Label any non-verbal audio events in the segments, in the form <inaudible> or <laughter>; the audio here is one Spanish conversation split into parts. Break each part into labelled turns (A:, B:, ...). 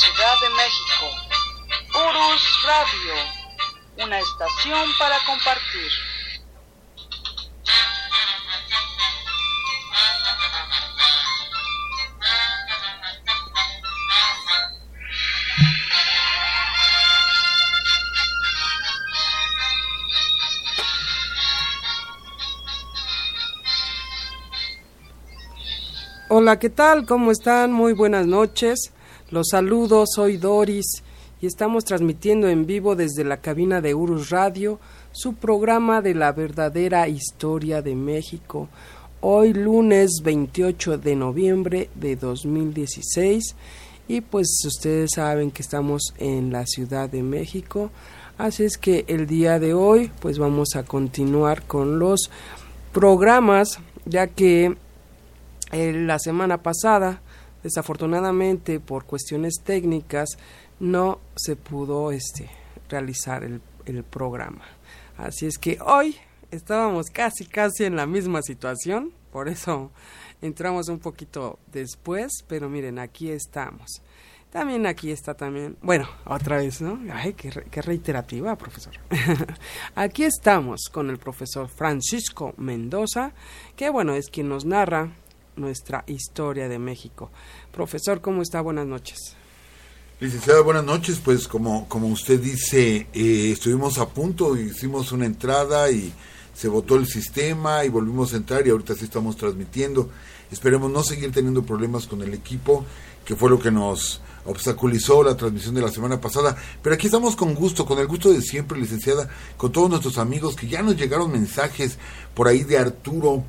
A: Ciudad de México. Urus Radio. Una estación para compartir.
B: Hola, ¿qué tal? ¿Cómo están? Muy buenas noches. Los saludo, soy Doris y estamos transmitiendo en vivo desde la cabina de Urus Radio su programa de la verdadera historia de México. Hoy lunes 28 de noviembre de 2016 y pues ustedes saben que estamos en la Ciudad de México. Así es que el día de hoy pues vamos a continuar con los programas ya que eh, la semana pasada, desafortunadamente por cuestiones técnicas, no se pudo este, realizar el, el programa. Así es que hoy estábamos casi, casi en la misma situación, por eso entramos un poquito después, pero miren, aquí estamos. También aquí está también, bueno, otra vez, ¿no? Ay, qué, qué reiterativa, profesor. <laughs> aquí estamos con el profesor Francisco Mendoza, que bueno, es quien nos narra nuestra historia de México. Profesor, ¿cómo está? Buenas noches.
C: Licenciada, buenas noches. Pues como, como usted dice, eh, estuvimos a punto, hicimos una entrada y se votó el sistema y volvimos a entrar y ahorita sí estamos transmitiendo. Esperemos no seguir teniendo problemas con el equipo, que fue lo que nos obstaculizó la transmisión de la semana pasada. Pero aquí estamos con gusto, con el gusto de siempre, licenciada, con todos nuestros amigos que ya nos llegaron mensajes por ahí de Arturo,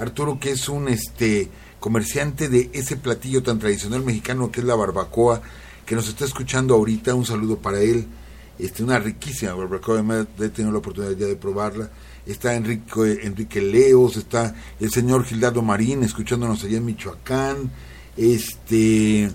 C: Arturo que es un este comerciante de ese platillo tan tradicional mexicano que es la barbacoa, que nos está escuchando ahorita, un saludo para él, este una riquísima barbacoa, además he tenido la oportunidad ya de probarla. Está Enrique, Enrique Leos, está el señor Gildardo Marín escuchándonos allá en Michoacán, este eh,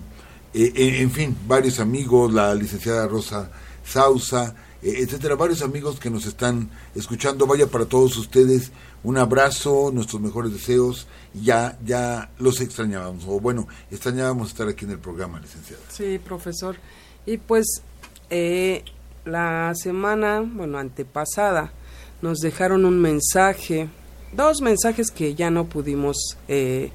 C: eh, en fin, varios amigos, la licenciada Rosa Sausa, eh, etcétera, varios amigos que nos están escuchando. Vaya para todos ustedes, un abrazo, nuestros mejores deseos. Ya, ya los extrañábamos, o bueno, extrañábamos estar aquí en el programa, licenciada.
B: Sí, profesor. Y pues eh, la semana, bueno, antepasada, nos dejaron un mensaje, dos mensajes que ya no pudimos eh,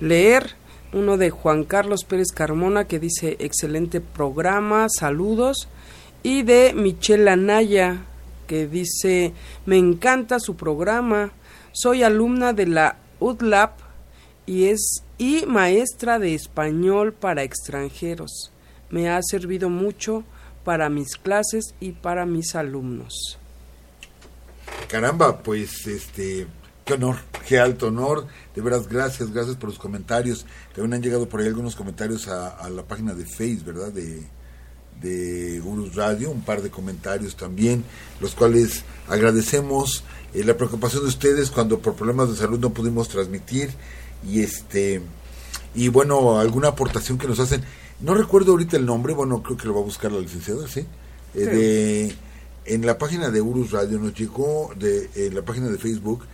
B: leer. Uno de Juan Carlos Pérez Carmona que dice excelente programa, saludos. Y de Michelle Anaya que dice me encanta su programa, soy alumna de la UDLAP y es y maestra de español para extranjeros. Me ha servido mucho para mis clases y para mis alumnos.
C: Caramba, pues este, qué honor, qué alto honor. De veras, gracias, gracias por los comentarios. También han llegado por ahí algunos comentarios a, la página de Facebook, ¿verdad? De, de Urus Radio, un par de comentarios también, los cuales agradecemos eh, la preocupación de ustedes cuando por problemas de salud no pudimos transmitir y este y bueno, alguna aportación que nos hacen. No recuerdo ahorita el nombre, bueno, creo que lo va a buscar la licenciada, ¿sí? Eh, de, en la página de Urus Radio nos llegó, de, en la página de Facebook,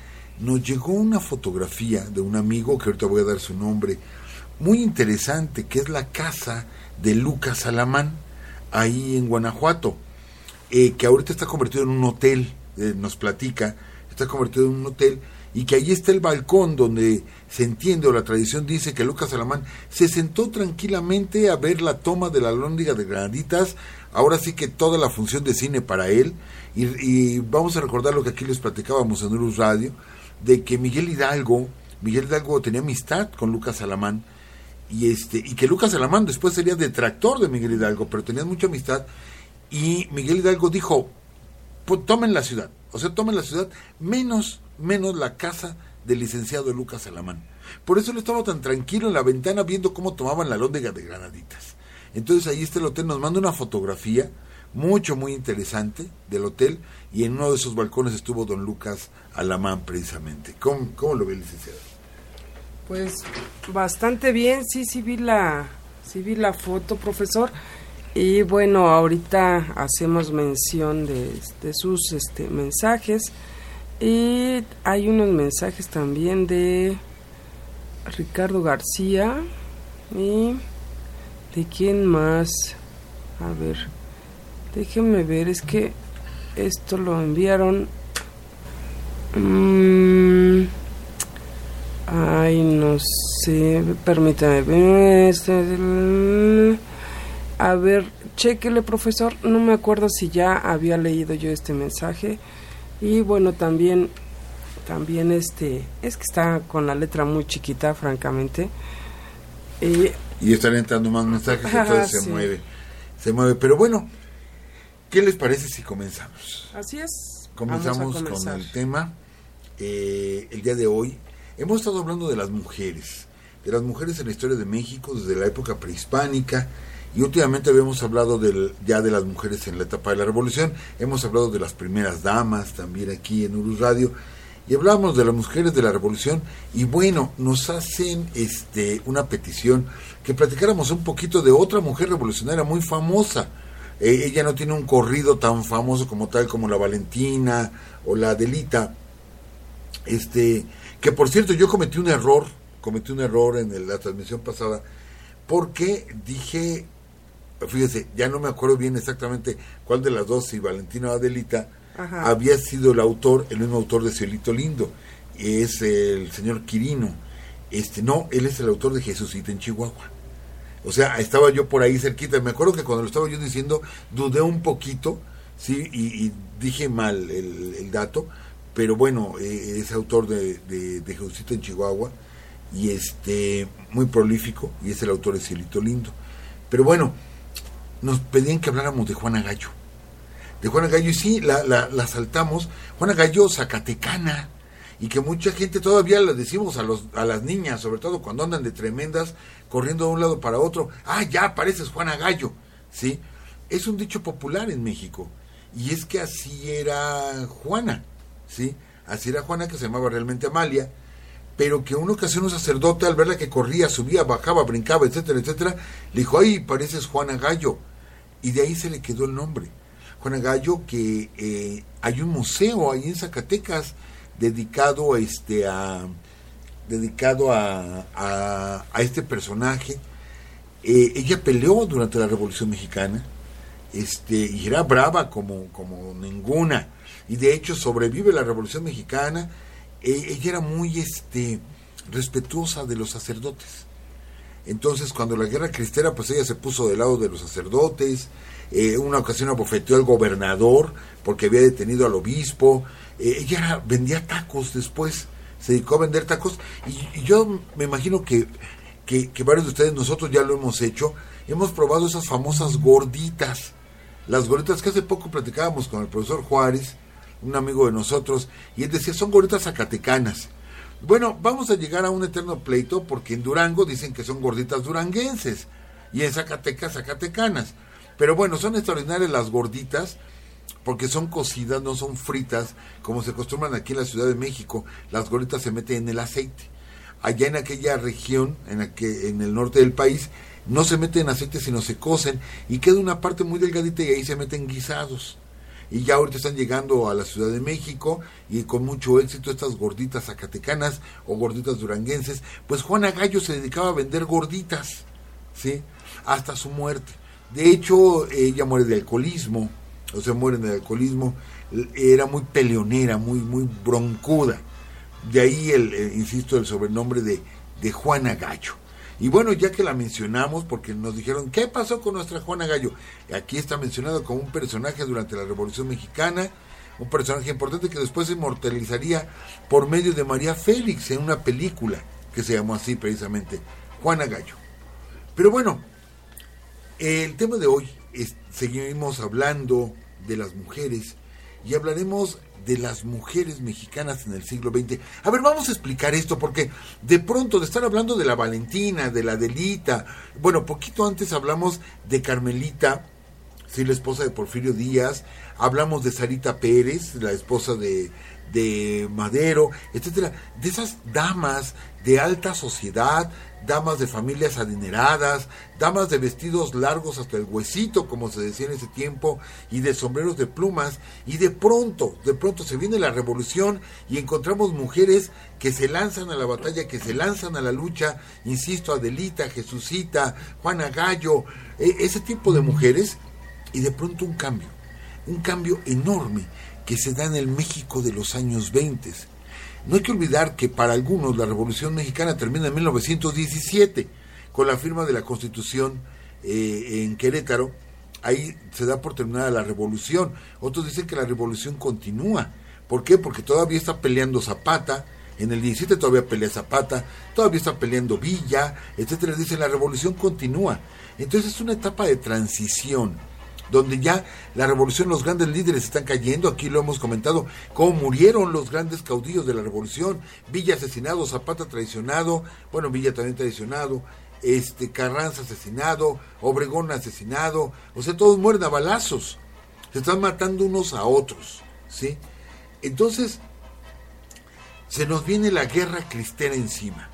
C: nos llegó una fotografía de un amigo, que ahorita voy a dar su nombre, muy interesante, que es la casa de Lucas Alamán, ahí en Guanajuato, eh, que ahorita está convertido en un hotel, eh, nos platica, está convertido en un hotel, y que ahí está el balcón donde se entiende o la tradición dice que Lucas Alamán se sentó tranquilamente a ver la toma de la lóndiga de Granaditas, ahora sí que toda la función de cine para él, y, vamos a recordar lo que aquí les platicábamos en Urus Radio, de que Miguel Hidalgo, Miguel Hidalgo tenía amistad con Lucas Alamán, y este y que Lucas Alamán después sería detractor de Miguel Hidalgo, pero tenían mucha amistad y Miguel Hidalgo dijo, po- tomen la ciudad, o sea, tomen la ciudad menos, menos la casa del licenciado Lucas Alamán. Por eso él estaba tan tranquilo en la ventana viendo cómo tomaban la lóndega de granaditas. Entonces ahí está el hotel, nos manda una fotografía mucho, muy interesante del hotel y en uno de esos balcones estuvo don Lucas Alamán precisamente. ¿Cómo, cómo lo ve licenciado?
B: Pues bastante bien, sí, sí vi la, sí vi la foto, profesor. Y bueno, ahorita hacemos mención de, sus este, mensajes. Y hay unos mensajes también de Ricardo García. ¿Y de quién más? A ver, déjenme ver, es que esto lo enviaron. Mm, Ay, no sé, permítame ver. este, A ver, chéquele, profesor. No me acuerdo si ya había leído yo este mensaje. Y bueno, también, también este, es que está con la letra muy chiquita, francamente. Y
C: Y están entrando más mensajes,
B: Ajá,
C: entonces se
B: sí.
C: mueve. Se mueve. Pero bueno, ¿qué les parece si comenzamos?
B: así es.
C: Comenzamos con el tema. eh, el día de hoy hemos estado hablando de las mujeres, de las mujeres en la historia de México desde la época prehispánica y últimamente habíamos hablado del, ya de las mujeres en la etapa de la revolución, hemos hablado de las primeras damas también aquí en Urus Radio y hablábamos de las mujeres de la revolución y bueno, nos hacen este una petición que platicáramos un poquito de otra mujer revolucionaria muy famosa. Eh, ella no tiene un corrido tan famoso como tal como la Valentina o la Adelita. Este, que por cierto yo cometí un error, cometí un error en el- la transmisión pasada porque dije, fíjese, ya no me acuerdo bien exactamente cuál de las dos, si Valentina o Adelita,
B: Ajá.
C: había sido el autor, el mismo autor de Cielito Lindo, es el señor Quirino. Este, no, él es el autor de Jesucita en Chihuahua. O sea, estaba yo por ahí cerquita. Me acuerdo que cuando lo estaba yo diciendo, dudé un poquito, sí, y, y dije mal el, el dato, pero bueno, eh, es autor de, de, de Jesucita en Chihuahua, y este, muy prolífico, y es el autor de Cielito Lindo. Pero bueno, nos pedían que habláramos de Juana Gallo. De Juana Gallo, y sí, la, la, saltamos. Juana Gallo, Zacatecana, y que mucha gente todavía le decimos a, los, a las niñas, sobre todo cuando andan de tremendas, corriendo de un lado para otro, ah, ya pareces Juana Gallo, ¿sí? Es un dicho popular en México, y es que así era Juana, ¿sí? Así era Juana, que se llamaba realmente Amalia, pero que una ocasión un sacerdote, al verla que corría, subía, bajaba, brincaba, etcétera, etcétera, le dijo, ay, pareces Juana Gallo, y de ahí se le quedó el nombre. Juana Gallo, que eh, hay un museo ahí en Zacatecas dedicado este a dedicado a, a este personaje. Eh, ella peleó durante la Revolución Mexicana, este, y era brava como, como ninguna. Y de hecho sobrevive la Revolución Mexicana. Eh, ella era muy este, respetuosa de los sacerdotes. Entonces, cuando la guerra cristera, pues ella se puso del lado de los sacerdotes. Eh, una ocasión abofeteó al gobernador porque había detenido al obispo. Eh, ella era- vendía tacos después, se dedicó a vender tacos. Y, yo me imagino que, que, que varios de ustedes, nosotros ya lo hemos hecho. Hemos probado esas famosas gorditas. Las gorditas que hace poco platicábamos con el profesor Juárez, un amigo de nosotros, y él decía, son gorditas zacatecanas. Bueno, vamos a llegar a un eterno pleito porque en Durango dicen que son gorditas duranguenses y en Zacatecas zacatecanas. Pero bueno, son extraordinarias las gorditas porque son cocidas, no son fritas como se acostumbran aquí en la Ciudad de México. Las gorditas se meten en el aceite. Allá en aquella región, en, la que, en el norte del país, no se meten en aceite sino se cocen y queda una parte muy delgadita y ahí se meten guisados y ya ahorita están llegando a la Ciudad de México y con mucho éxito estas gorditas zacatecanas o gorditas duranguenses, pues Juana Gallo se dedicaba a vender gorditas, ¿sí? Hasta su muerte. De hecho, ella muere de alcoholismo, o sea, muere de alcoholismo, era muy peleonera, muy, muy broncuda. De ahí, el, el, insisto, el sobrenombre de, de Juana Gallo. Y bueno, ya que la mencionamos, porque nos dijeron, ¿qué pasó con nuestra Juana Gallo? Aquí está mencionado como un personaje durante la Revolución Mexicana, un personaje importante que después se inmortalizaría por medio de María Félix en una película que se llamó así precisamente, Juana Gallo. Pero bueno, el tema de hoy es, seguimos hablando de las mujeres y hablaremos de las mujeres mexicanas en el siglo XX. A ver, vamos a explicar esto porque de pronto de estar hablando de la Valentina, de la Delita, bueno, poquito antes hablamos de Carmelita, sí, la esposa de Porfirio Díaz, hablamos de Sarita Pérez, la esposa de, de Madero, etcétera, de esas damas de alta sociedad, damas de familias adineradas, damas de vestidos largos hasta el huesito, como se decía en ese tiempo, y de sombreros de plumas, y de pronto, de pronto se viene la revolución y encontramos mujeres que se lanzan a la batalla, que se lanzan a la lucha, insisto, Adelita, Jesucita, Juana Gallo, e- ese tipo de mujeres, y de pronto un cambio, un cambio enorme que se da en el México de los años 20. No hay que olvidar que para algunos la Revolución Mexicana termina en 1917 con la firma de la Constitución eh, en Querétaro. Ahí se da por terminada la revolución. Otros dicen que la revolución continúa. ¿Por qué? Porque todavía está peleando Zapata. En el 17 todavía pelea Zapata. Todavía está peleando Villa, etcétera. Dicen la revolución continúa. Entonces es una etapa de transición donde ya la revolución, los grandes líderes están cayendo, aquí lo hemos comentado, cómo murieron los grandes caudillos de la revolución, Villa asesinado, Zapata traicionado, bueno, Villa también traicionado, este Carranza asesinado, Obregón asesinado, o sea, todos mueren a balazos, se están matando unos a otros, ¿sí? Entonces, se nos viene la guerra cristera encima.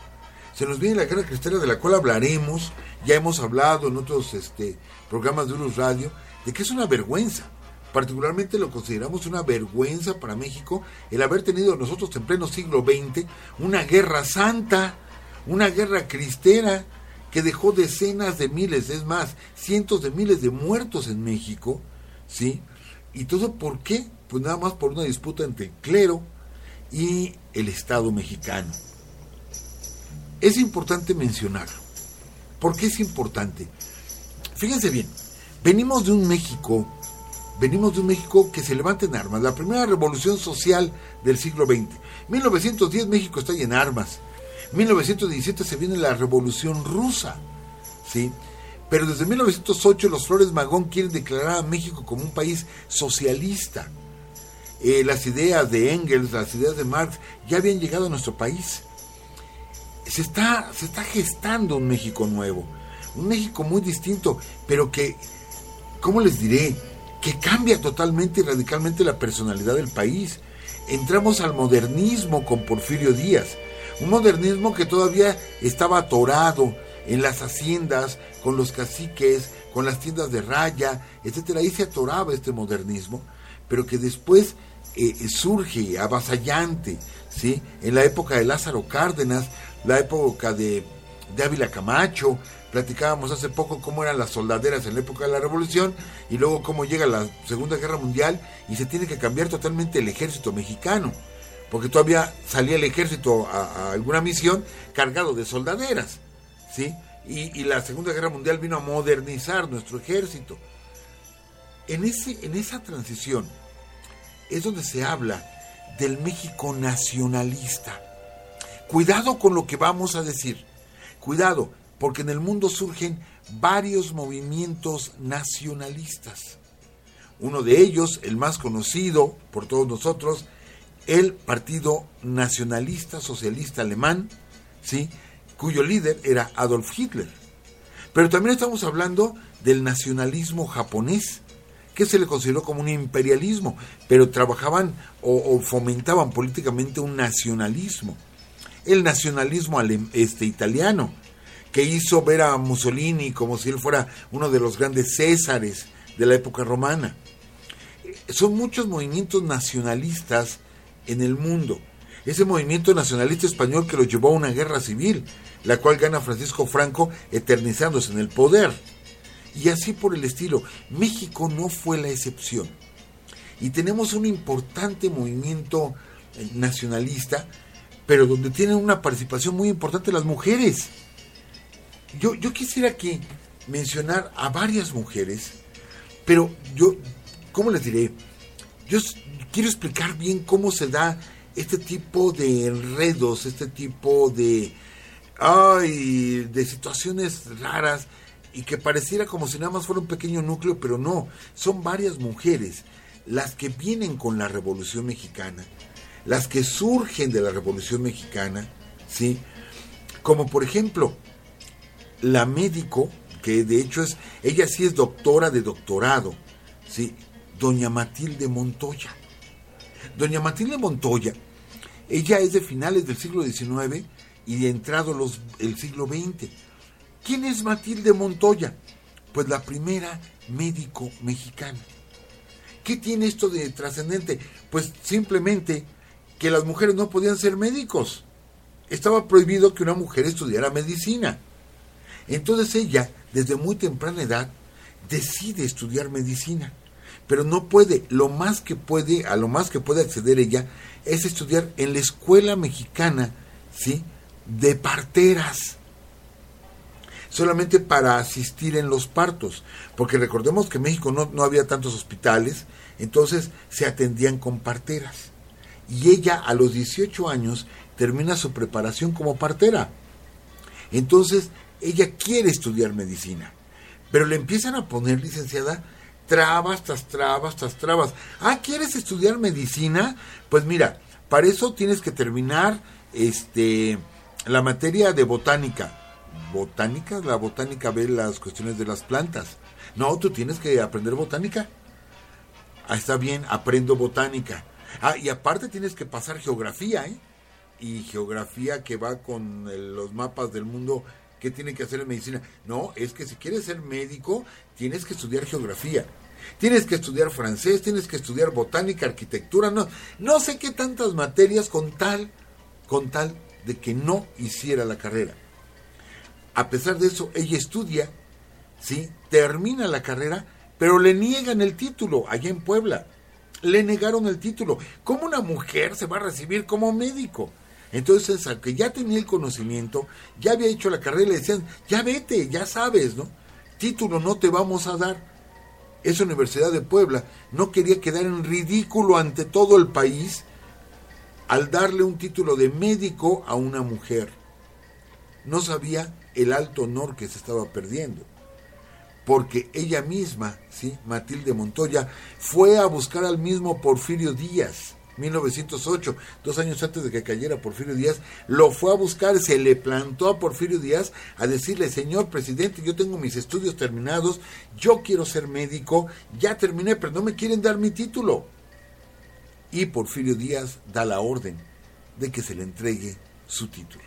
C: Se nos viene la guerra cristera de la cual hablaremos, ya hemos hablado en otros este, programas de Urus Radio, de que es una vergüenza. Particularmente lo consideramos una vergüenza para México el haber tenido nosotros en pleno siglo XX una guerra santa, una guerra cristera que dejó decenas de miles, es más, cientos de miles de muertos en México, ¿sí? ¿Y todo por qué? Pues nada más por una disputa entre el clero y el Estado mexicano. Es importante mencionarlo. ¿Por qué es importante? Fíjense bien, venimos de un México, venimos de un México que se levanta en armas, la primera revolución social del siglo XX. 1910 México está en armas. 1917 se viene la revolución rusa, ¿sí? Pero desde 1908 los Flores Magón quieren declarar a México como un país socialista. Eh, las ideas de Engels, las ideas de Marx ya habían llegado a nuestro país. Se está, se está gestando un México nuevo, un México muy distinto, pero que, ¿cómo les diré? Que cambia totalmente y radicalmente la personalidad del país. Entramos al modernismo con Porfirio Díaz, un modernismo que todavía estaba atorado en las haciendas, con los caciques, con las tiendas de raya, etcétera. Ahí se atoraba este modernismo, pero que después eh, surge avasallante, ¿sí? En la época de Lázaro Cárdenas, la época de, de Ávila Camacho, platicábamos hace poco cómo eran las soldaderas en la época de la Revolución y luego cómo llega la Segunda Guerra Mundial y se tiene que cambiar totalmente el ejército mexicano, porque todavía salía el ejército a, alguna misión cargado de soldaderas, ¿sí? Y, y, la Segunda Guerra Mundial vino a modernizar nuestro ejército. En, ese, en esa transición es donde se habla del México nacionalista. Cuidado con lo que vamos a decir. Cuidado, porque en el mundo surgen varios movimientos nacionalistas. Uno de ellos, el más conocido por todos nosotros, el Partido Nacionalista Socialista Alemán, ¿sí? cuyo líder era Adolf Hitler. Pero también estamos hablando del nacionalismo japonés, que se le consideró como un imperialismo, pero trabajaban o, fomentaban políticamente un nacionalismo. El nacionalismo este, italiano, que hizo ver a Mussolini como si él fuera uno de los grandes césares de la época romana. Son muchos movimientos nacionalistas en el mundo. Ese movimiento nacionalista español que lo llevó a una guerra civil, la cual gana Francisco Franco eternizándose en el poder. Y así por el estilo, México no fue la excepción. Y tenemos un importante movimiento nacionalista, pero donde tienen una participación muy importante las mujeres. Yo, yo quisiera aquí mencionar a varias mujeres, pero yo, ¿cómo les diré? Yo quiero explicar bien cómo se da este tipo de enredos, este tipo de, ay, de situaciones raras y que pareciera como si nada más fuera un pequeño núcleo, pero no, son varias mujeres las que vienen con la Revolución Mexicana, las que surgen de la Revolución Mexicana, ¿sí? Como por ejemplo, la médico, que de hecho es, ella sí es doctora de doctorado, ¿sí? Doña Matilde Montoya. Doña Matilde Montoya, ella es de finales del siglo XIX y de entrado los, el siglo XX. ¿Quién es Matilde Montoya? Pues la primera médico mexicana. ¿Qué tiene esto de trascendente? Pues simplemente que las mujeres no podían ser médicos. Estaba prohibido que una mujer estudiara medicina. Entonces ella, desde muy temprana edad, decide estudiar medicina. Pero no puede, lo más que puede, a lo más que puede acceder ella, es estudiar en la escuela mexicana, ¿sí? De parteras solamente para asistir en los partos, porque recordemos que en México no, no había tantos hospitales, entonces se atendían con parteras. Y ella a los 18 años termina su preparación como partera. Entonces ella quiere estudiar medicina, pero le empiezan a poner, licenciada, trabas tras trabas tras trabas. Ah, ¿quieres estudiar medicina? Pues mira, para eso tienes que terminar este la materia de botánica botánica, la botánica ve las cuestiones de las plantas. No, tú tienes que aprender botánica. Ah, está bien, aprendo botánica. Ah, y aparte tienes que pasar geografía, ¿eh? Y geografía que va con los mapas del mundo, ¿qué tiene que hacer en medicina? No, es que si quieres ser médico, tienes que estudiar geografía. Tienes que estudiar francés, tienes que estudiar botánica, arquitectura, no, no sé qué tantas materias con tal, con tal de que no hiciera la carrera. A pesar de eso, ella estudia, ¿sí? termina la carrera, pero le niegan el título allá en Puebla. Le negaron el título. ¿Cómo una mujer se va a recibir como médico? Entonces, aunque ya tenía el conocimiento, ya había hecho la carrera, le decían, ya vete, ya sabes, ¿no? Título no te vamos a dar. Esa Universidad de Puebla no quería quedar en ridículo ante todo el país al darle un título de médico a una mujer. No sabía el alto honor que se estaba perdiendo. Porque ella misma, ¿sí? Matilde Montoya, fue a buscar al mismo Porfirio Díaz, 1908, dos años antes de que cayera Porfirio Díaz, lo fue a buscar, se le plantó a Porfirio Díaz a decirle, señor presidente, yo tengo mis estudios terminados, yo quiero ser médico, ya terminé, pero no me quieren dar mi título. Y Porfirio Díaz da la orden de que se le entregue su título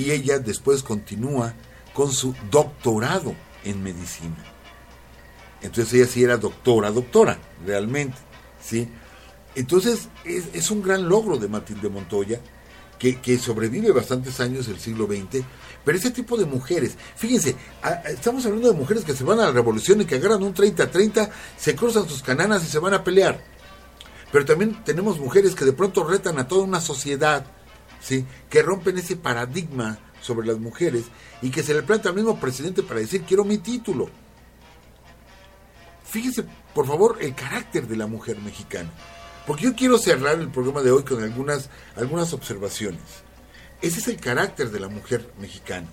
C: y ella después continúa con su doctorado en medicina. Entonces ella sí era doctora, doctora, realmente, ¿sí? Entonces es, un gran logro de Matilde Montoya, que, sobrevive bastantes años del siglo XX, pero ese tipo de mujeres, fíjense, estamos hablando de mujeres que se van a la revolución y que agarran un 30-30, se cruzan sus cananas y se van a pelear. Pero también tenemos mujeres que de pronto retan a toda una sociedad, ¿sí? que rompen ese paradigma sobre las mujeres y que se le planta al mismo presidente para decir quiero mi título. Fíjese, por favor, el carácter de la mujer mexicana. Porque yo quiero cerrar el programa de hoy con algunas, algunas observaciones. Ese es el carácter de la mujer mexicana.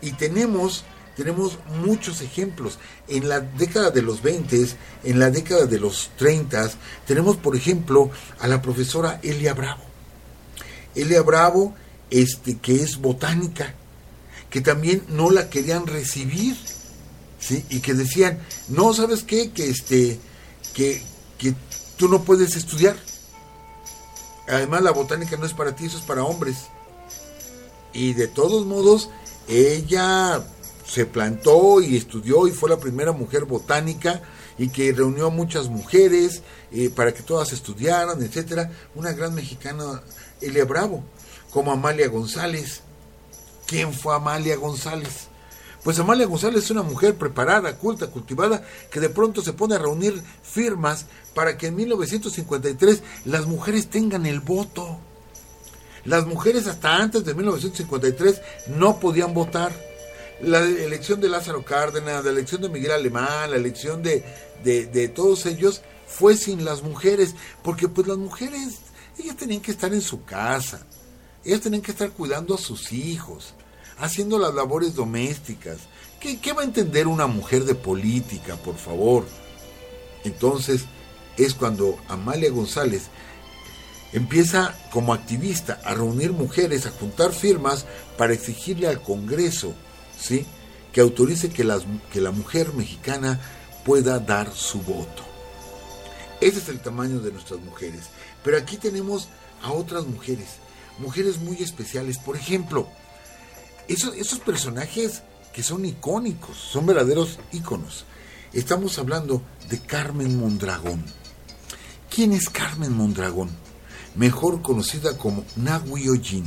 C: Y tenemos, tenemos muchos ejemplos. En la década de los 20, en la década de los 30, tenemos, por ejemplo, a la profesora Elia Bravo. Elia Bravo, este, que es botánica, que también no la querían recibir, ¿sí? Y que decían, no, ¿sabes qué? Que este, que, que tú no puedes estudiar. Además, la botánica no es para ti, eso es para hombres. Y de todos modos, ella se plantó y estudió y fue la primera mujer botánica y que reunió a muchas mujeres eh, para que todas estudiaran, etcétera. Una gran mexicana Elia Bravo, como Amalia González. ¿Quién fue Amalia González? Pues Amalia González es una mujer preparada, culta, cultivada, que de pronto se pone a reunir firmas para que en 1953 las mujeres tengan el voto. Las mujeres hasta antes de 1953 no podían votar. La elección de Lázaro Cárdenas, la elección de Miguel Alemán, la elección de, de, de todos ellos fue sin las mujeres, porque pues las mujeres ellas tenían que estar en su casa, ellas tenían que estar cuidando a sus hijos, haciendo las labores domésticas. ¿Qué, va a entender una mujer de política, por favor? Entonces, es cuando Amalia González empieza como activista a reunir mujeres, a juntar firmas para exigirle al Congreso, ¿sí? que autorice que, la mujer mexicana pueda dar su voto. Ese es el tamaño de nuestras mujeres. Pero aquí tenemos a otras mujeres, mujeres muy especiales. Por ejemplo, esos, esos personajes que son icónicos, son verdaderos íconos. Estamos hablando de Carmen Mondragón. ¿Quién es Carmen Mondragón? Mejor conocida como Nahui Ojin.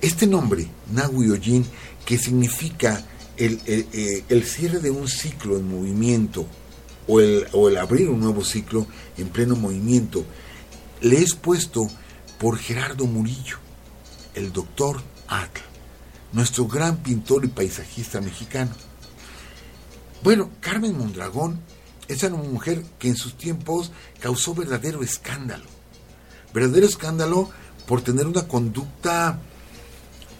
C: Este nombre, Nahui Ojin, que significa el, el, el, cierre de un ciclo en movimiento o el, o el abrir un nuevo ciclo en pleno movimiento, le es puesto por Gerardo Murillo, el doctor Nuestro gran pintor y paisajista mexicano. Bueno, Carmen Mondragón es una mujer que en sus tiempos causó verdadero escándalo. Verdadero escándalo por tener una conducta,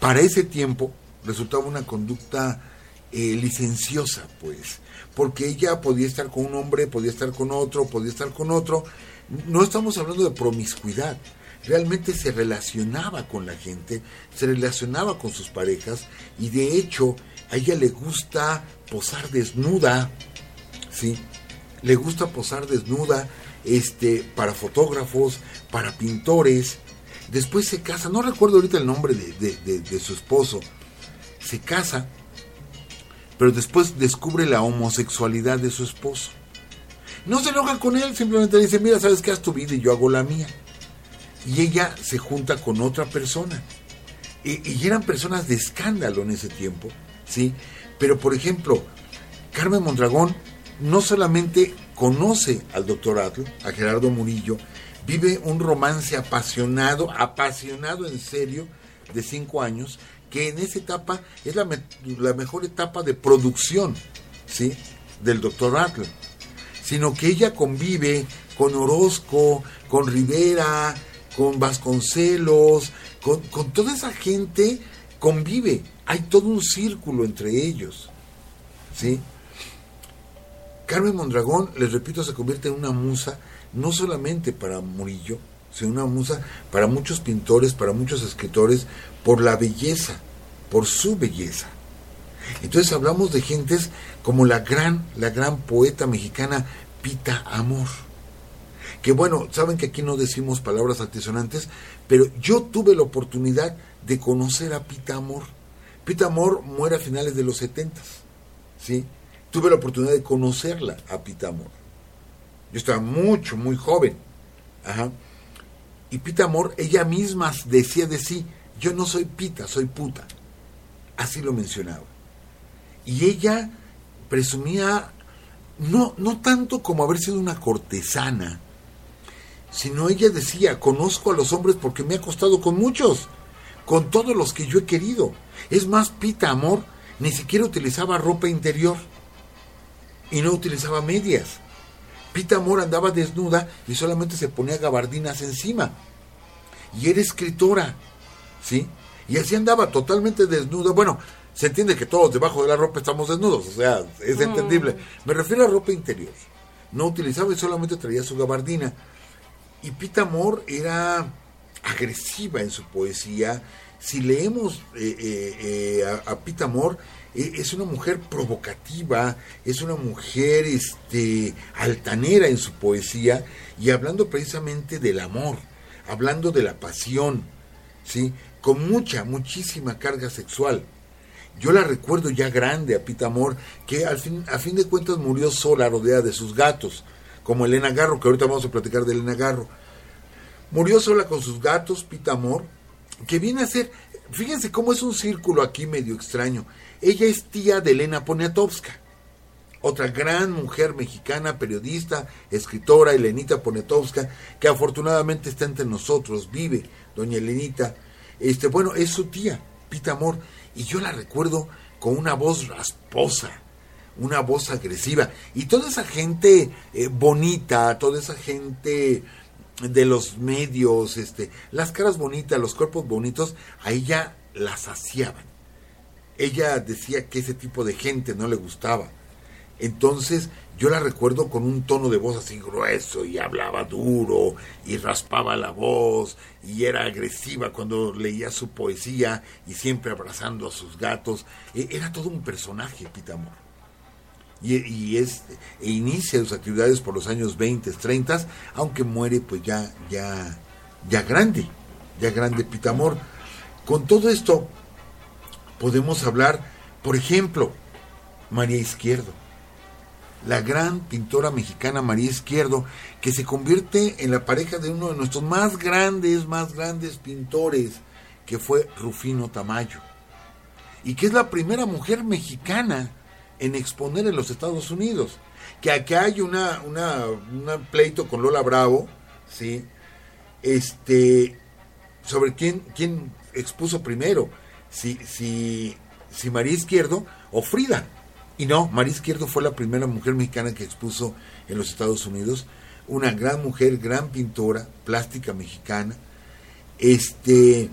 C: para ese tiempo, resultaba una conducta eh, licenciosa, pues, porque ella podía estar con un hombre, podía estar con otro, podía estar con otro. No estamos hablando de promiscuidad, realmente se relacionaba con la gente, se relacionaba con sus parejas y de hecho a ella le gusta posar desnuda, ¿sí? Le gusta posar desnuda este, para fotógrafos, para pintores. Después se casa, no recuerdo ahorita el nombre de, de, de, su esposo, se casa, pero después descubre la homosexualidad de su esposo. No se enoja con él, simplemente le dice, mira, sabes que haz tu vida y yo hago la mía. Y ella se junta con otra persona. Y, eran personas de escándalo en ese tiempo, ¿sí? Pero, por ejemplo, Carmen Mondragón no solamente conoce al doctor Atl, a Gerardo Murillo, vive un romance apasionado, apasionado en serio, de cinco años, que en esa etapa es la mejor etapa de producción, ¿sí? Del doctor Atl sino que ella convive con Orozco, con Rivera, con Vasconcelos, con, con, toda esa gente convive. Hay todo un círculo entre ellos. ¿sí? Carmen Mondragón, les repito, se convierte en una musa no solamente para Murillo, sino una musa para muchos pintores, para muchos escritores, por la belleza, por su belleza. Entonces hablamos de gentes como la gran, la gran poeta mexicana Pita Amor. Que bueno, saben que aquí no decimos palabras altisonantes, pero yo tuve la oportunidad de conocer a Pita Amor. Pita Amor muere a finales de los 70, ¿sí? Tuve la oportunidad de conocerla a Pita Amor. Yo estaba mucho, muy joven. Ajá. Y Pita Amor, ella misma decía de sí, yo no soy Pita, soy puta. Así lo mencionaba. Y ella presumía no, no tanto como haber sido una cortesana, sino ella decía, conozco a los hombres porque me ha costado con muchos, con todos los que yo he querido. Es más, Pita Amor ni siquiera utilizaba ropa interior y no utilizaba medias. Pita Amor andaba desnuda y solamente se ponía gabardinas encima. Y era escritora, ¿sí? Y así andaba totalmente desnuda. Bueno, se entiende que todos debajo de la ropa estamos desnudos, o sea, es entendible. Me refiero a ropa interior. No utilizaba y solamente traía su gabardina. Y Pita Amor era agresiva en su poesía. Si leemos eh, eh, eh, a, a, Pita Amor, es una mujer provocativa, es una mujer este, altanera en su poesía y hablando precisamente del amor, hablando de la pasión, ¿sí? con mucha, muchísima carga sexual. Yo la recuerdo ya grande a Pita Amor, que al fin, a fin de cuentas murió sola, rodeada de sus gatos, como Elena Garro, que ahorita vamos a platicar de Elena Garro. Murió sola con sus gatos, Pita Amor, que viene a ser, fíjense cómo es un círculo aquí medio extraño. Ella es tía de Elena Poniatowska, otra gran mujer mexicana, periodista, escritora, Elenita Poniatowska, que afortunadamente está entre nosotros, vive, doña Elenita. Este, bueno, es su tía, Pita Amor, y yo la recuerdo con una voz rasposa, una voz agresiva. Y toda esa gente eh, bonita, toda esa gente de los medios, este, las caras bonitas, los cuerpos bonitos, a ella la saciaban. Ella decía que ese tipo de gente no le gustaba. Entonces yo la recuerdo con un tono de voz así grueso y hablaba duro y raspaba la voz y era agresiva cuando leía su poesía y siempre abrazando a sus gatos. E- Era todo un personaje, Pitamor. Y, y es, e inicia sus actividades por los años 20, 30, aunque muere pues ya, ya, ya grande, ya grande Pitamor. Con todo esto podemos hablar, por ejemplo, María Izquierdo la gran pintora mexicana María Izquierdo, que se convierte en la pareja de uno de nuestros más grandes, más grandes pintores, que fue Rufino Tamayo, y que es la primera mujer mexicana en exponer en los Estados Unidos. Que acá hay una, una, una pleito con Lola Bravo, ¿sí? Este, sobre quién, quién expuso primero, si, si, si María Izquierdo o Frida. Y no, María Izquierdo fue la primera mujer mexicana que expuso en los Estados Unidos. Una gran mujer, gran pintora, plástica mexicana. Este.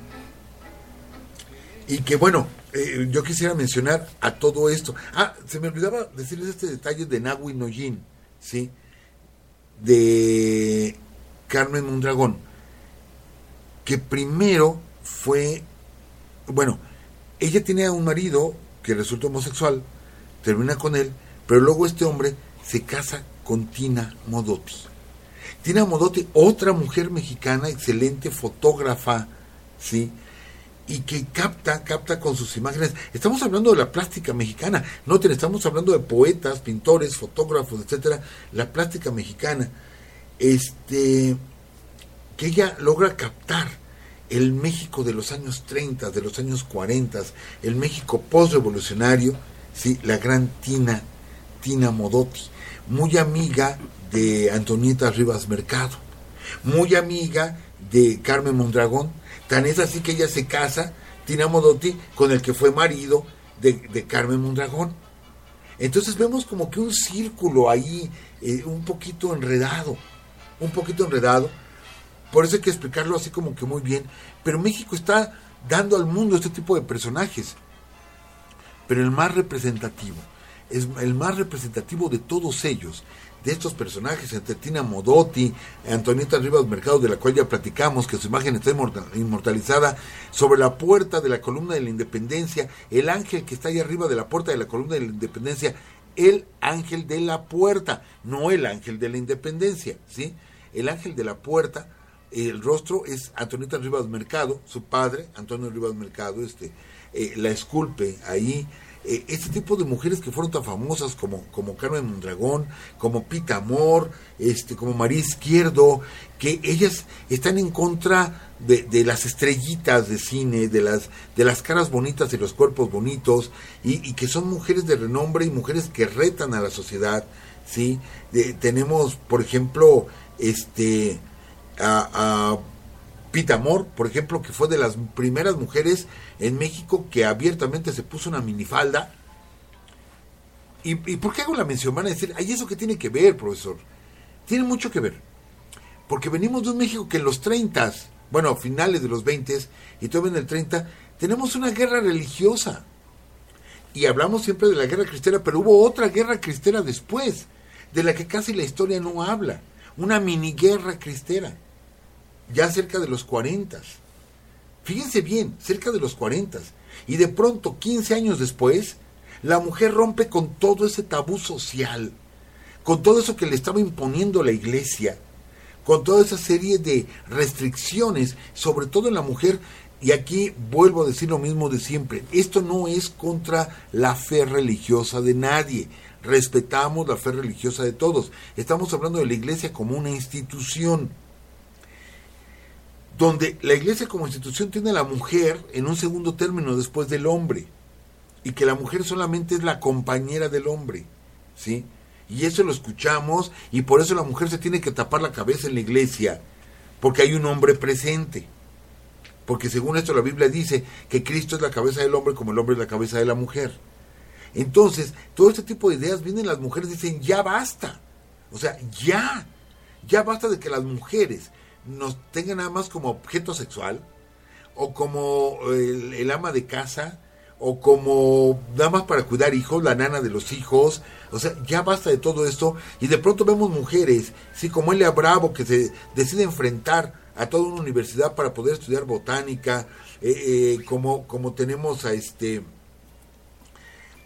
C: Y que bueno, eh, yo quisiera mencionar a todo esto. Ah, se me olvidaba decirles este detalle de Nahui Noyin, ¿sí? De Carmen Mondragón. Que primero fue. Bueno, ella tenía un marido que resultó homosexual termina con él, pero luego este hombre se casa con Tina Modotti. Tina Modotti, otra mujer mexicana, excelente fotógrafa, ¿sí? Y que capta, capta con sus imágenes. Estamos hablando de la plástica mexicana. Noten, estamos hablando de poetas, pintores, fotógrafos, etcétera. La plástica mexicana. Este, que ella logra captar el México de los años 30, de los años 40, el México postrevolucionario, sí, la gran Tina, Tina Modotti, muy amiga de Antonieta Rivas Mercado, muy amiga de Carmen Mondragón, tan es así que ella se casa, Tina Modotti, con el que fue marido de, Carmen Mondragón. Entonces vemos como que un círculo ahí, eh, un poquito enredado, un poquito enredado, por eso hay que explicarlo así como que muy bien, pero México está dando al mundo este tipo de personajes. Pero el más representativo, es el más representativo de todos ellos, de estos personajes, entre Tina Modotti, Antonieta Rivas Mercado, de la cual ya platicamos, que su imagen está inmortalizada sobre la puerta de la columna de la independencia, el ángel que está ahí arriba de la puerta de la columna de la independencia, el ángel de la puerta, no el ángel de la independencia, ¿sí? El ángel de la puerta, el rostro es Antonieta Rivas Mercado, su padre, Antonio Rivas Mercado, este, eh, la esculpe ahí. Eh, este tipo de mujeres que fueron tan famosas como, como Carmen Mondragón, como Pita Amor, este, como María Izquierdo, que ellas están en contra de, de, las estrellitas de cine, de las, de las caras bonitas y los cuerpos bonitos, y, que son mujeres de renombre y mujeres que retan a la sociedad. ¿sí? De, tenemos, por ejemplo, este, a, a Pita Amor, por ejemplo, que fue de las primeras mujeres en México que abiertamente se puso una minifalda. ¿Y, ¿Y por qué hago la mención? Van a decir, ¿hay eso que tiene que ver, profesor? Tiene mucho que ver. Porque venimos de un México que en los 30, bueno, finales de los 20 y todavía en el 30, tenemos una guerra religiosa. Y hablamos siempre de la guerra cristera, pero hubo otra guerra cristera después, de la que casi la historia no habla. Una mini guerra cristera ya cerca de los 40. Fíjense bien, cerca de los 40. Y de pronto, 15 años después, la mujer rompe con todo ese tabú social, con todo eso que le estaba imponiendo la iglesia, con toda esa serie de restricciones, sobre todo en la mujer. Y aquí vuelvo a decir lo mismo de siempre, esto no es contra la fe religiosa de nadie, respetamos la fe religiosa de todos, estamos hablando de la iglesia como una institución donde la iglesia como institución tiene a la mujer en un segundo término después del hombre y que la mujer solamente es la compañera del hombre, ¿sí? Y eso lo escuchamos y por eso la mujer se tiene que tapar la cabeza en la iglesia, porque hay un hombre presente. Porque según esto la Biblia dice que Cristo es la cabeza del hombre como el hombre es la cabeza de la mujer. Entonces, todo este tipo de ideas vienen las mujeres dicen, ya basta. O sea, ya. Ya basta de que las mujeres nos tengan nada más como objeto sexual o como el, ama de casa o como damas para cuidar hijos, la nana de los hijos, o sea, ya basta de todo esto. Y de pronto vemos mujeres, sí, como Elia Bravo que se decide enfrentar a toda una universidad para poder estudiar botánica, eh, eh, como, como tenemos a este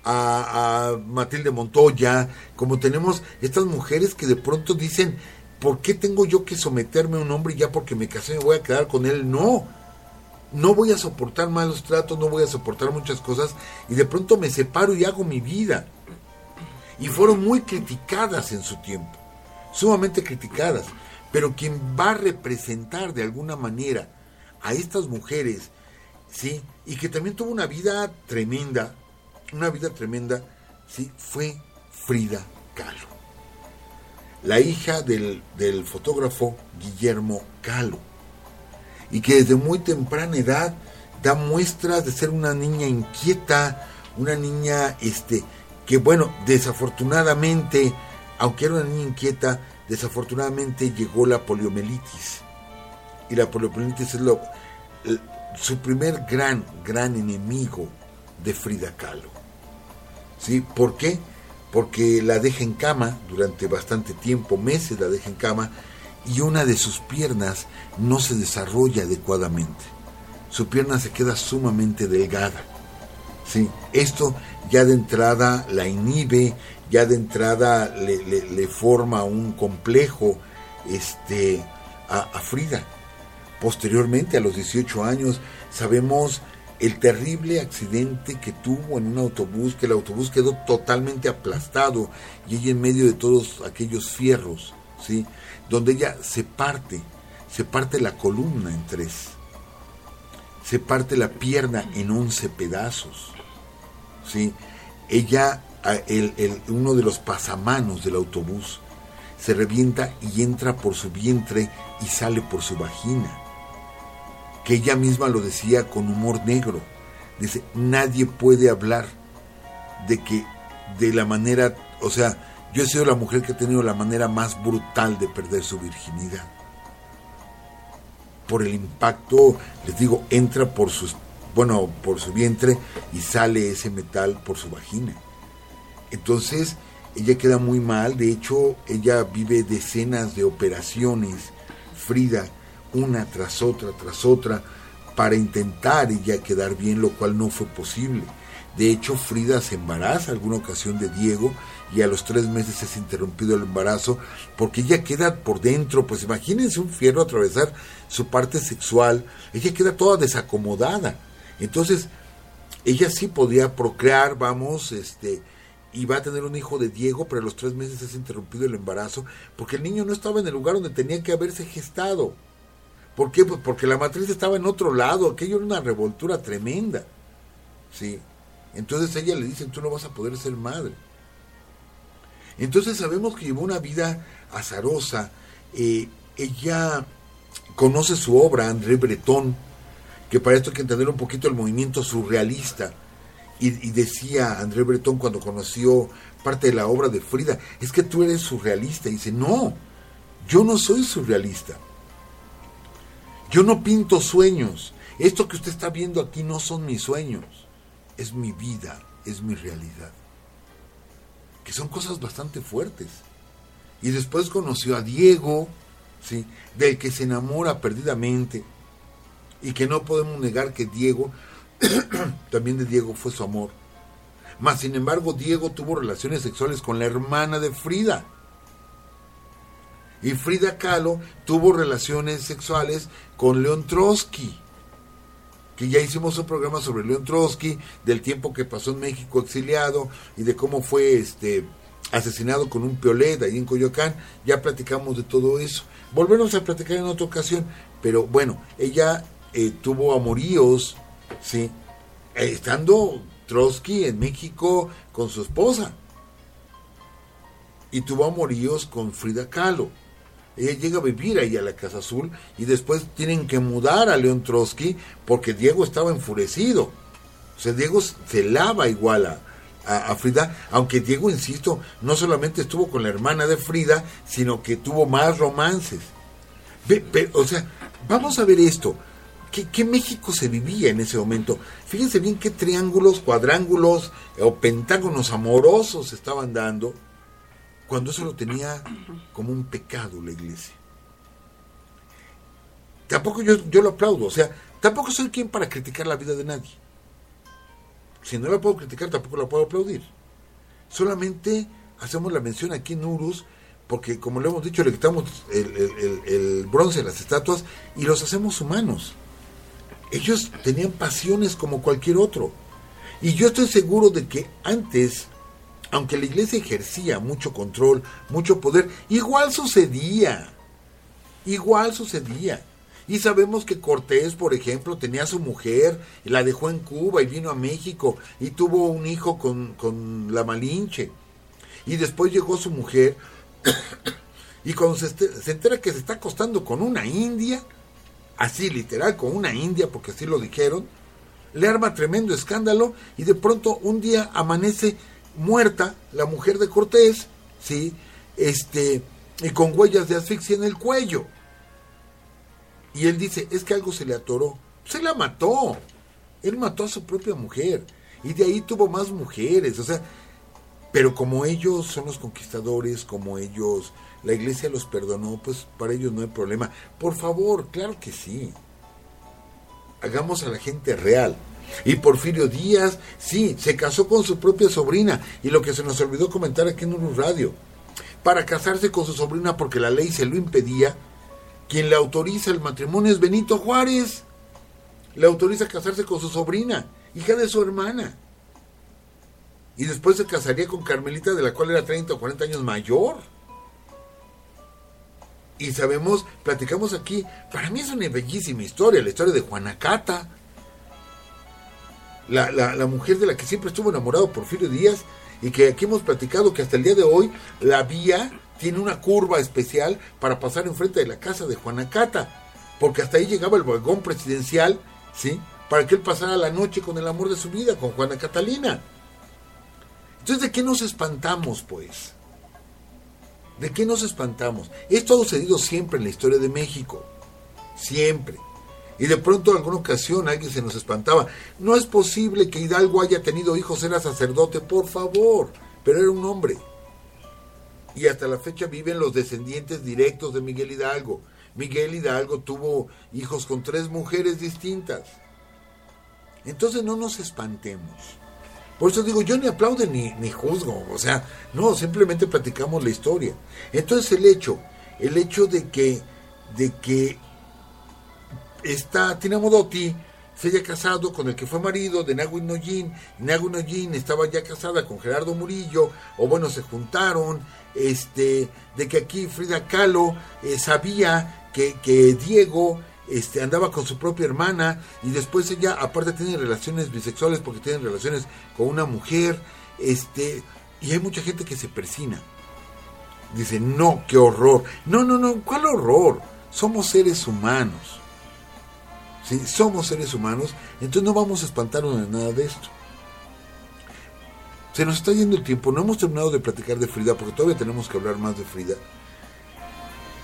C: a Matilde Montoya, como tenemos estas mujeres que de pronto dicen, ¿por qué tengo yo que someterme a un hombre ya porque me casé me voy a quedar con él? No, no voy a soportar malos tratos, no voy a soportar muchas cosas y de pronto me separo y hago mi vida. Y fueron muy criticadas en su tiempo, sumamente criticadas. Pero quien va a representar de alguna manera a estas mujeres, ¿sí? Y que también tuvo una vida tremenda, una vida tremenda, ¿sí? Fue Frida Kahlo, la hija del, del fotógrafo Guillermo Kahlo y que desde muy temprana edad da muestras de ser una niña inquieta, una niña este que bueno, desafortunadamente, aunque era una niña inquieta, desafortunadamente llegó la poliomielitis. Y la poliomielitis es lo, su primer gran, gran enemigo de Frida Kahlo. ¿Sí? ¿Por qué? Porque la deja en cama durante bastante tiempo, meses la deja en cama, y una de sus piernas no se desarrolla adecuadamente. Su pierna se queda sumamente delgada. ¿sí? Esto ya de entrada la inhibe, ya de entrada le, forma un complejo este, a, a, Frida. Posteriormente, a los 18 años, sabemos el terrible accidente que tuvo en un autobús, que el autobús quedó totalmente aplastado y ella en medio de todos aquellos fierros, ¿sí? donde ella se parte, se parte la columna en tres, se parte la pierna en once pedazos, ¿sí? Ella, el, el, uno de los pasamanos del autobús, se revienta y entra por su vientre y sale por su vagina. Que ella misma lo decía con humor negro. Dice, nadie puede hablar de que de la manera, o sea, yo he sido la mujer que ha tenido la manera más brutal de perder su virginidad. Por el impacto, les digo, entra por sus, bueno, por su vientre y sale ese metal por su vagina. Entonces, ella queda muy mal, de hecho, ella vive decenas de operaciones, Frida, una tras otra, tras otra, para intentar ella quedar bien, lo cual no fue posible. De hecho, Frida se embaraza alguna ocasión de Diego y a los tres meses es interrumpido el embarazo porque ella queda por dentro, pues imagínense un fierro atravesar su parte sexual, ella queda toda desacomodada. Entonces, ella sí podía procrear, vamos, este, y va a tener un hijo de Diego, pero a los tres meses es interrumpido el embarazo porque el niño no estaba en el lugar donde tenía que haberse gestado. ¿Por qué? Pues porque la matriz estaba en otro lado, aquello era una revoltura tremenda. Sí. Entonces ella le dicen, tú no vas a poder ser madre. Entonces sabemos que llevó una vida azarosa. Eh, ella conoce su obra, André Breton, que para esto hay que entender un poquito el movimiento surrealista. Y, y, decía André Breton cuando conoció parte de la obra de Frida, es que tú eres surrealista. Y dice, no, yo no soy surrealista. Yo no pinto sueños. Esto que usted está viendo aquí no son mis sueños. Es mi vida, es mi realidad que son cosas bastante fuertes. Y después conoció a Diego, ¿sí? del que se enamora perdidamente, y que no podemos negar que Diego, <clears throat> también de Diego fue su amor. Mas, sin embargo, Diego tuvo relaciones sexuales con la hermana de Frida. Y Frida Kahlo tuvo relaciones sexuales con León Trotsky que ya hicimos un programa sobre León Trotsky, del tiempo que pasó en México exiliado y de cómo fue este asesinado con un piolet ahí en Coyoacán, ya platicamos de todo eso. Volveremos a platicar en otra ocasión, pero bueno, ella eh, tuvo amoríos, ¿sí? Eh, estando Trotsky en México con su esposa. Y tuvo amoríos con Frida Kahlo ella llega a vivir ahí a la Casa Azul y después tienen que mudar a León Trotsky porque Diego estaba enfurecido. O sea, Diego se lava igual a, a, Frida, aunque Diego, insisto, no solamente estuvo con la hermana de Frida, sino que tuvo más romances. o sea, vamos a ver esto. ¿Qué, qué México se vivía en ese momento? Fíjense bien qué triángulos, cuadrángulos o pentágonos amorosos estaban dando cuando eso lo tenía como un pecado la iglesia. Tampoco yo, yo lo aplaudo, o sea, tampoco soy quien para criticar la vida de nadie. Si no la puedo criticar, tampoco la puedo aplaudir. Solamente hacemos la mención aquí en Urus, porque como le hemos dicho, le quitamos el, bronce las estatuas y los hacemos humanos. Ellos tenían pasiones como cualquier otro. Y yo estoy seguro de que antes, aunque la iglesia ejercía mucho control, mucho poder, igual sucedía. Igual sucedía. Y sabemos que Cortés, por ejemplo, tenía a su mujer, y la dejó en Cuba y vino a México y tuvo un hijo con, con la Malinche. Y después llegó su mujer <coughs> y cuando se, este- se entera que se está acostando con una india, así literal, con una india, porque así lo dijeron, le arma tremendo escándalo y de pronto un día amanece muerta la mujer de Cortés, ¿sí? Este, y con huellas de asfixia en el cuello. Y él dice, es que algo se le atoró. Se la mató. Él mató a su propia mujer. Y de ahí tuvo más mujeres. O sea, pero como ellos son los conquistadores, como ellos, la iglesia los perdonó, pues para ellos no hay problema. Por favor, claro que sí. Hagamos a la gente real. Y Porfirio Díaz, sí, se casó con su propia sobrina. Y lo que se nos olvidó comentar aquí en un radio. Para casarse con su sobrina porque la ley se lo impedía, quien le autoriza el matrimonio es Benito Juárez. Le autoriza casarse con su sobrina, hija de su hermana. Y después se casaría con Carmelita, de la cual era 30 o 40 años mayor. Y sabemos, platicamos aquí, para mí es una bellísima historia, la historia de Juana Cata, la, la, la mujer de la que siempre estuvo enamorado Porfirio Díaz, y que aquí hemos platicado que hasta el día de hoy la vía tiene una curva especial para pasar enfrente de la casa de Juana Cata, porque hasta ahí llegaba el vagón presidencial, ¿sí? Para que él pasara la noche con el amor de su vida, con Juana Catalina. Entonces, ¿de qué nos espantamos, pues? ¿De qué nos espantamos? Esto ha sucedido siempre en la historia de México. Siempre. Y de pronto en alguna ocasión alguien se nos espantaba. No es posible que Hidalgo haya tenido hijos, era sacerdote, por favor. Pero era un hombre. Y hasta la fecha viven los descendientes directos de Miguel Hidalgo. Miguel Hidalgo tuvo hijos con tres mujeres distintas. Entonces no nos espantemos. Por eso digo, yo ni aplaudo ni, ni juzgo, o sea, no, simplemente platicamos la historia. Entonces el hecho, el hecho de que, de que esta Tina Modotti se haya casado con el que fue marido de Nagui Noyin, Nagui Noyin estaba ya casada con Gerardo Murillo, o bueno, se juntaron, este, de que aquí Frida Kahlo eh, sabía que, que Diego este, andaba con su propia hermana y después ella aparte tiene relaciones bisexuales porque tiene relaciones con una mujer, este, y hay mucha gente que se persina. Dice, no, qué horror. No, no, no, ¿cuál horror? Somos seres humanos. ¿Sí? Somos seres humanos, entonces no vamos a espantarnos de nada de esto. Se nos está yendo el tiempo, no hemos terminado de platicar de Frida porque todavía tenemos que hablar más de Frida.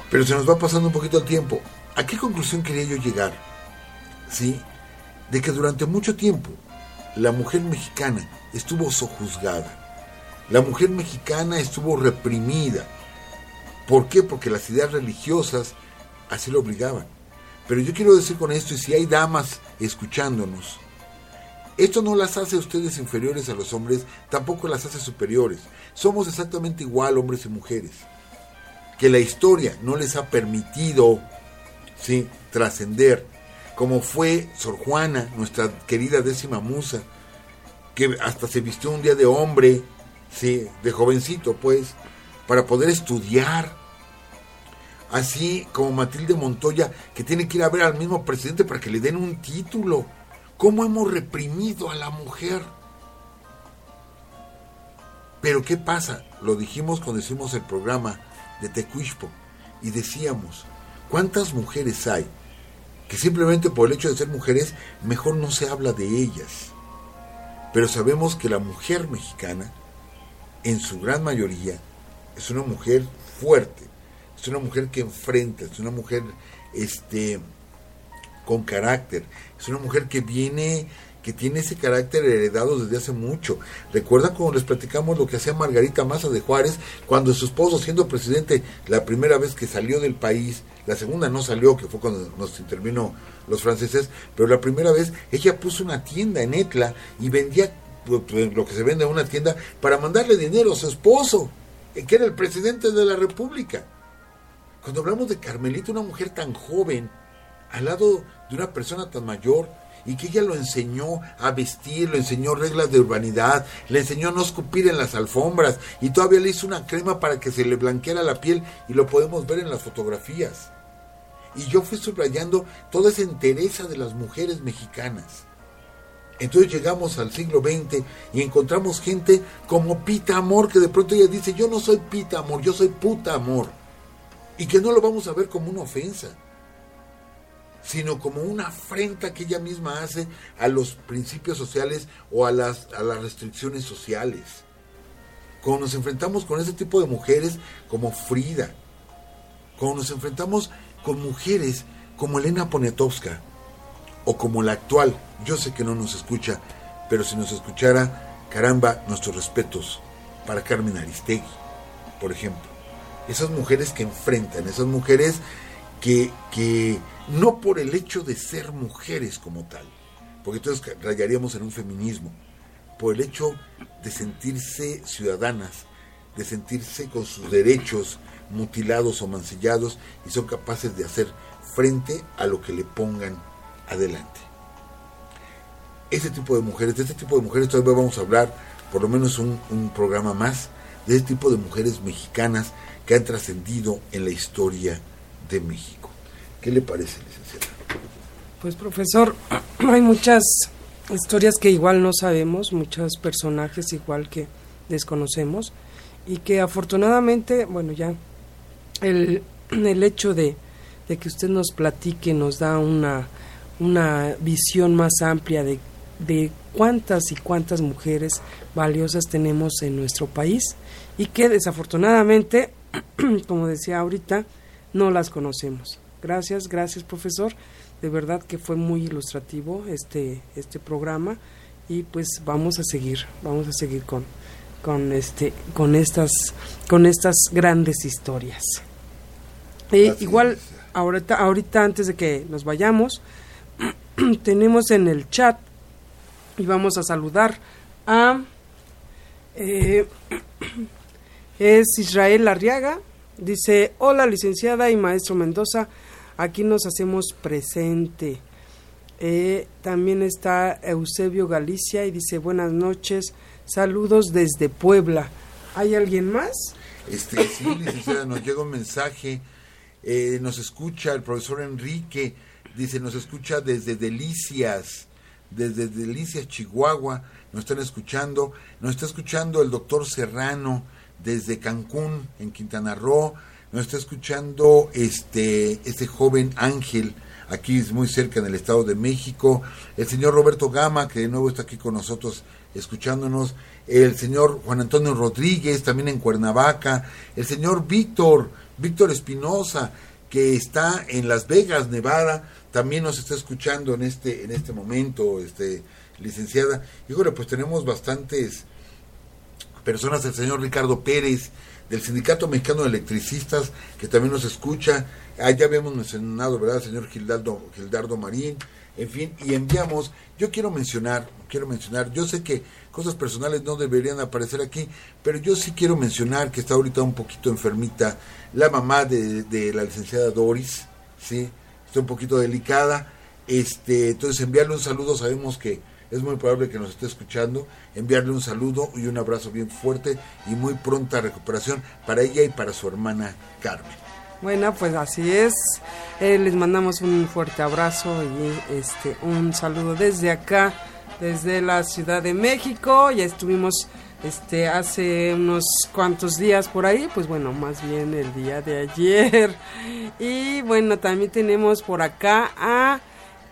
C: Pero se nos va pasando un poquito el tiempo. ¿A qué conclusión quería yo llegar? ¿Sí? De que durante mucho tiempo la mujer mexicana estuvo sojuzgada. La mujer mexicana estuvo reprimida. ¿Por qué? Porque las ideas religiosas así lo obligaban. Pero yo quiero decir con esto, y si hay damas escuchándonos, esto no las hace a ustedes inferiores a los hombres, tampoco las hace superiores. Somos exactamente igual hombres y mujeres. Que la historia no les ha permitido ¿sí? trascender, como fue Sor Juana, nuestra querida décima musa, que hasta se vistió un día de hombre, ¿sí? de jovencito, pues, para poder estudiar. Así como Matilde Montoya, que tiene que ir a ver al mismo presidente para que le den un título. ¿Cómo hemos reprimido a la mujer? Pero ¿qué pasa? Lo dijimos cuando hicimos el programa de Tecuishpo y decíamos, ¿cuántas mujeres hay que simplemente por el hecho de ser mujeres mejor no se habla de ellas? Pero sabemos que la mujer mexicana, en su gran mayoría, es una mujer fuerte, es una mujer que enfrenta, es una mujer este, con carácter. Es una mujer que viene que tiene ese carácter heredado desde hace mucho. Recuerdan cuando les platicamos lo que hacía Margarita Maza de Juárez cuando su esposo siendo presidente la primera vez que salió del país, la segunda no salió, que fue cuando nos intervino los franceses, pero la primera vez ella puso una tienda en Etla y vendía pues, pues, lo que se vende en una tienda para mandarle dinero a su esposo, eh, que era el presidente de la República. Cuando hablamos de Carmelita, una mujer tan joven, al lado de una persona tan mayor, y que ella lo enseñó a vestir, lo enseñó reglas de urbanidad, le enseñó a no escupir en las alfombras y todavía le hizo una crema para que se le blanqueara la piel y lo podemos ver en las fotografías. Y yo fui subrayando toda esa entereza de las mujeres mexicanas. Entonces llegamos al siglo XX y encontramos gente como Pita Amor, que de pronto ella dice, yo no soy Pita Amor, yo soy puta Amor. Y que no lo vamos a ver como una ofensa sino como una afrenta que ella misma hace a los principios sociales o a las, a las restricciones sociales. Cuando nos enfrentamos con ese tipo de mujeres como Frida, cuando nos enfrentamos con mujeres como Elena Poniatowska o como la actual, yo sé que no nos escucha, pero si nos escuchara, caramba, nuestros respetos para Carmen Aristegui, por ejemplo. Esas mujeres que enfrentan, esas mujeres que, que no por el hecho de ser mujeres como tal, porque entonces rayaríamos en un feminismo, por el hecho de sentirse ciudadanas, de sentirse con sus derechos mutilados o mancillados y son capaces de hacer frente a lo que le pongan adelante. Ese tipo de mujeres, de este tipo de mujeres todavía vamos a hablar, por lo menos un, un programa más, de este tipo de mujeres mexicanas que han trascendido en la historia de México. ¿Qué le parece, licenciada?
B: Pues profesor, <clears throat> hay muchas historias que igual no sabemos, muchos personajes igual que desconocemos y que afortunadamente, bueno, ya el, <clears throat> el hecho de, de que usted nos platique nos da una, una visión más amplia de, de cuántas y cuántas mujeres valiosas tenemos en nuestro país y que desafortunadamente, <clears throat> como decía ahorita, no las conocemos. Gracias, gracias profesor. De verdad que fue muy ilustrativo este, este programa y pues vamos a seguir, vamos a seguir con, con este, con estas, con estas grandes historias. Igual ahorita, ahorita antes de que nos vayamos, <clears throat> tenemos en el chat y vamos a saludar a eh, <clears throat> es Israel Arriaga, Dice, hola licenciada y maestro Mendoza, aquí nos hacemos presente. Eh, también está Eusebio Galicia y dice, buenas noches, saludos desde Puebla. ¿Hay alguien más?
C: Este, sí, licenciada, nos llega un mensaje, eh, nos escucha el profesor Enrique, dice, nos escucha desde Delicias, desde Delicias, Chihuahua, nos están escuchando, nos está escuchando el doctor Serrano, desde Cancún, en Quintana Roo. Nos está escuchando este, este joven Ángel, aquí es muy cerca en el Estado de México. El señor Roberto Gama, que de nuevo está aquí con nosotros escuchándonos. El señor Juan Antonio Rodríguez, también en Cuernavaca. El señor Víctor, Víctor Espinosa, que está en Las Vegas, Nevada, también nos está escuchando en este, en este momento, este, licenciada. Híjole, pues tenemos bastantes personas, el señor Ricardo Pérez, del Sindicato Mexicano de Electricistas, que también nos escucha. Allá habíamos mencionado, ¿verdad?, el señor Gildardo, Gildardo Marín, en fin, y enviamos, yo quiero mencionar, quiero mencionar, yo sé que cosas personales no deberían aparecer aquí, pero yo sí quiero mencionar que está ahorita un poquito enfermita la mamá de, de la licenciada Doris, ¿sí? Está un poquito delicada, este, entonces enviarle un saludo, sabemos que es muy probable que nos esté escuchando, enviarle un saludo y un abrazo bien fuerte y muy pronta recuperación para ella y para su hermana Carmen.
B: Bueno, pues así es. Eh, les mandamos un fuerte abrazo y este un saludo desde acá, desde la Ciudad de México. Ya estuvimos este hace unos cuantos días por ahí, pues bueno, más bien el día de ayer. <laughs> Y bueno, también tenemos por acá a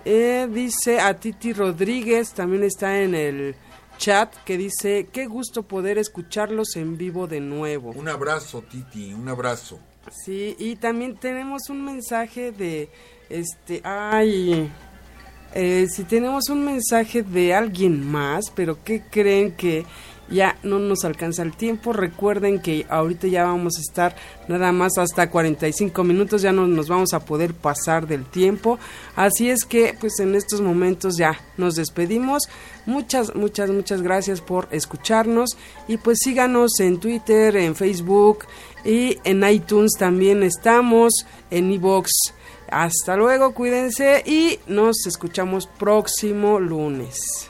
B: eh, dice a Titi Rodríguez, también está en el chat, que dice, qué gusto poder escucharlos en vivo de nuevo.
C: Un abrazo, Titi, un abrazo.
B: Sí, y también tenemos un mensaje de, este, ay, eh, si tenemos un mensaje de alguien más, pero ¿qué creen que ya no nos alcanza el tiempo? Recuerden que ahorita ya vamos a estar nada más hasta 45 minutos, ya no nos vamos a poder pasar del tiempo. Así es que pues en estos momentos ya nos despedimos. Muchas, muchas, muchas gracias por escucharnos y pues síganos en Twitter, en Facebook y en iTunes también estamos, en iBox. Hasta luego, cuídense y nos escuchamos próximo lunes.